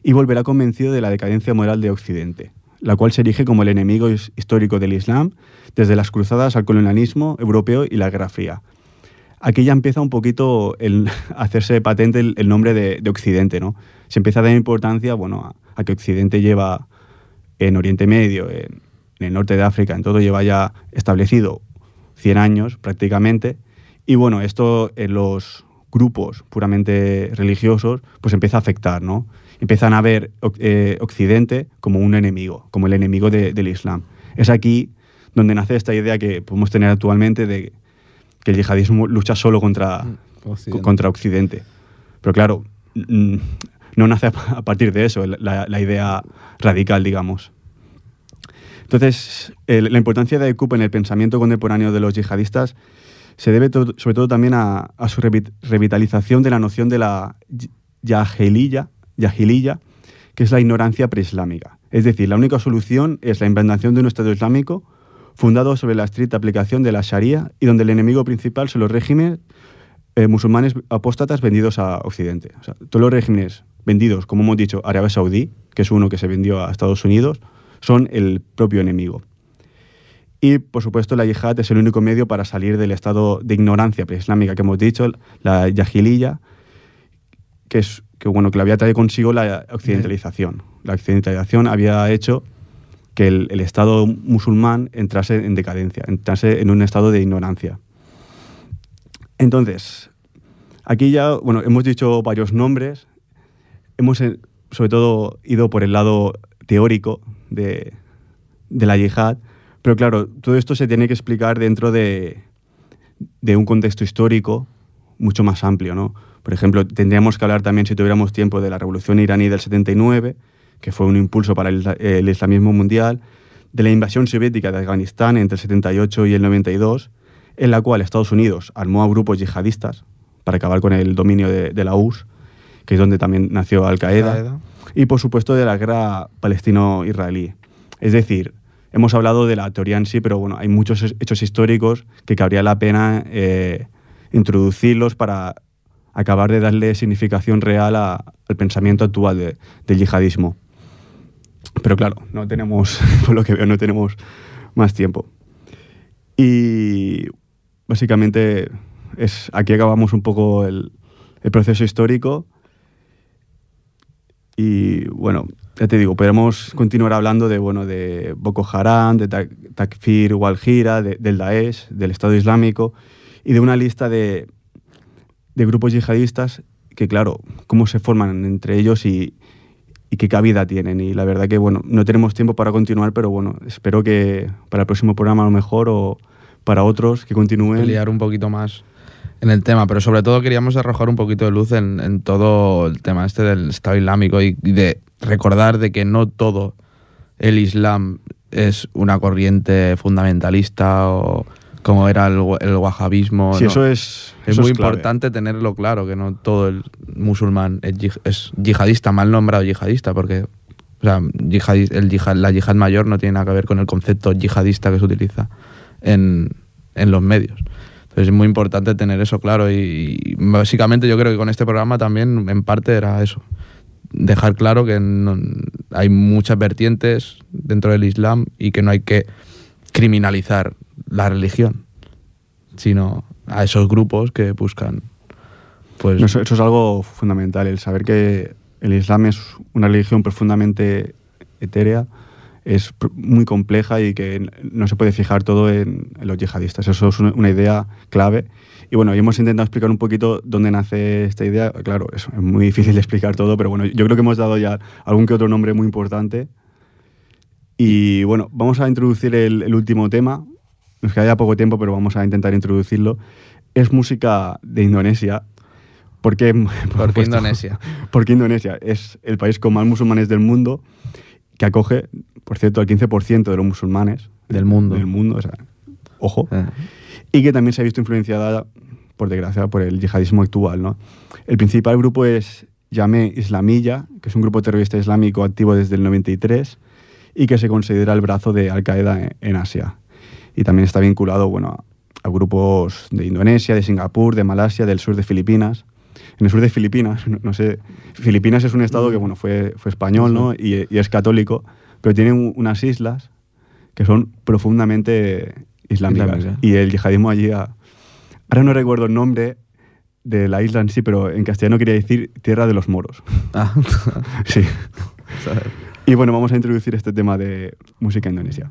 y volverá convencido de la decadencia moral de Occidente, la cual se erige como el enemigo his- histórico del Islam desde las cruzadas al colonialismo europeo y la Guerra Fría. Aquí ya empieza un poquito el a hacerse patente el, nombre de, de Occidente, ¿no? Se empieza a dar importancia, bueno, a, a que Occidente lleva en Oriente Medio, en, el norte de África, en todo lleva ya establecido 100 años prácticamente. Y bueno, esto en los grupos puramente religiosos, pues empieza a afectar, ¿no? Empiezan a ver eh, Occidente como un enemigo, como el enemigo de- del Islam. Es aquí donde nace esta idea que podemos tener actualmente de que el yihadismo lucha solo contra, Occidente. contra Occidente. Pero claro, mm, no nace a partir de eso, la, la idea radical, digamos. Entonces, el- la importancia de Aykub en el pensamiento contemporáneo de los yihadistas se debe to- sobre todo también a, a su revi- revitalización de la noción de la y- yahiliyya, yahiliyya, que es la ignorancia preislámica. Es decir, la única solución es la implantación de un Estado islámico fundado sobre la estricta aplicación de la Sharia y donde el enemigo principal son los regímenes eh, musulmanes apóstatas vendidos a Occidente. O sea, todos los regímenes vendidos, como hemos dicho, Arabia Saudí, que es uno que se vendió a Estados Unidos, son el propio enemigo. Y, por supuesto, la yihad es el único medio para salir del estado de ignorancia preislámica que hemos dicho, la yahiliyya, que, es, que, bueno, que le había traído consigo la occidentalización. La occidentalización había hecho que el, Estado musulmán entrase en decadencia, entrase en un estado de ignorancia. Entonces, aquí ya, bueno, hemos dicho varios nombres, hemos eh, sobre todo ido por el lado teórico de, de la yihad, pero claro, todo esto se tiene que explicar dentro de, de un contexto histórico mucho más amplio, ¿no? Por ejemplo, tendríamos que hablar también, si tuviéramos tiempo, de la revolución iraní del 79, que fue un impulso para el, isla- el islamismo mundial, de la invasión soviética de Afganistán entre el 78 y el 92, en la cual Estados Unidos armó a grupos yihadistas para acabar con el dominio de, de la URSS, que es donde también nació Al-Qaeda, Al-Qaeda. y por supuesto de la guerra palestino-israelí. Es decir, hemos hablado de la teoría en sí, pero bueno, hay muchos hechos históricos que cabría la pena eh, introducirlos para acabar de darle significación real a- al pensamiento actual de- del yihadismo. Pero claro, no tenemos, por lo que veo, no tenemos más tiempo. Y básicamente es, aquí acabamos un poco el, el proceso histórico. Y bueno, ya te digo, podemos continuar hablando de, bueno, de Boko Haram, de Ta- Takfir Wal-Hira, de- del Daesh, del Estado Islámico y de una lista de, de grupos yihadistas que, claro, cómo se forman entre ellos y, y qué cabida tienen. Y la verdad que, bueno, no tenemos tiempo para continuar, pero bueno, espero que para el próximo programa a lo mejor o para otros que continúen. pelear un poquito más en el tema, pero sobre todo queríamos arrojar un poquito de luz en, en todo el tema este del Estado Islámico y, y de recordar de que no todo el Islam es una corriente fundamentalista o como era el, el wahabismo. Sí, ¿no? eso es, Es eso muy importante tenerlo claro, que no todo el musulmán es, yih- es yihadista, mal nombrado yihadista, porque o sea, el yihad- la yihad mayor no tiene nada que ver con el concepto yihadista que se utiliza en, en los medios. Entonces es muy importante tener eso claro y, y básicamente yo creo que con este programa también en parte era eso. Dejar claro que no- hay muchas vertientes dentro del Islam y que no hay que criminalizar la religión, sino a esos grupos que buscan pues Eso, es algo fundamental, el saber que el Islam es una religión profundamente etérea, es muy compleja y que no se puede fijar todo en, los yihadistas. Eso es una, idea clave. Y bueno, hemos intentado explicar un poquito dónde nace esta idea. Claro, es, muy difícil de explicar todo, pero bueno, yo creo que hemos dado ya algún que otro nombre muy importante. Y bueno, vamos a introducir el último tema. Nos queda ya poco tiempo, pero vamos a intentar introducirlo. Es música de Indonesia. ¿Por qué, ¿Por qué supuesto, Indonesia? Porque Indonesia es el país con más musulmanes del mundo, que acoge, por cierto, al 15% de los musulmanes Del mundo. Del mundo, o sea, ojo. Eh, Y que también se ha visto influenciada, por desgracia, por el yihadismo actual. ¿no? El principal grupo es Yame Islamilla, que es un grupo terrorista islámico activo desde el 93 y que se considera el brazo de Al-Qaeda en Asia. Y también está vinculado bueno, a, grupos de Indonesia, de Singapur, de Malasia, del sur de Filipinas. En el sur de Filipinas, no, no sé, Filipinas es un estado que bueno, fue, fue español ¿no? y, y es católico, pero tiene un- unas islas que son profundamente islámicas. Islámicas. Y el yihadismo allí... ha- ahora no recuerdo el nombre de la isla en sí, pero en castellano quería decir Tierra de los Moros. ah, sí. Y bueno, vamos a introducir este tema de música indonesia.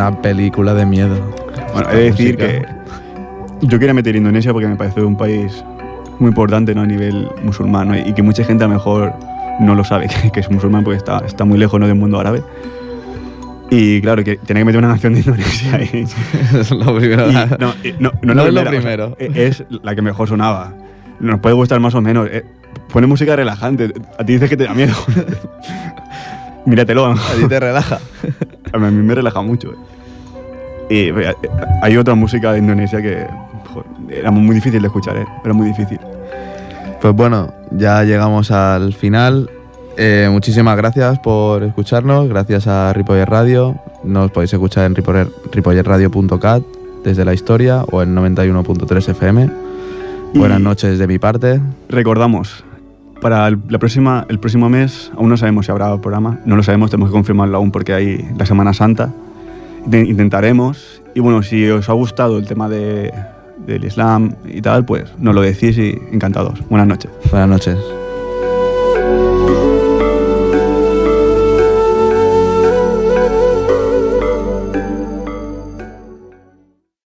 Una película de miedo. Bueno, he de decir que yo quería meter Indonesia porque me parece un país muy importante ¿no? a nivel musulmán ¿no? y que mucha gente a lo mejor no lo sabe que, que es musulmán porque está, está muy lejos ¿no? del mundo árabe. Y claro, que tenía que meter una nación de Indonesia ahí. es lo primero. Y no, no, no, es lo primera, o sea, primero. e- es la que mejor sonaba. Nos puede gustar más o menos. eh, Pone música relajante. A ti dices que te da miedo. Míratelo. A ti te relaja. A mí me relaja mucho. Eh. Y eh, hay otra música de Indonesia que joder, era muy difícil de escuchar, ¿eh? Era muy difícil. Pues bueno, ya llegamos al final. Eh, muchísimas gracias por escucharnos, gracias a Ripollet Radio. Nos podéis escuchar en ripolletradio.cat desde la historia o en 91.3 FM. Y- Buenas noches de mi parte. Recordamos, para el, la próxima, el próximo mes, aún no sabemos si habrá programa, no lo sabemos, tenemos que confirmarlo aún porque hay la Semana Santa. Inte- Intentaremos, y bueno, si os ha gustado el tema de, del Islam y tal, pues nos lo decís y encantados. Buenas noches. Buenas noches.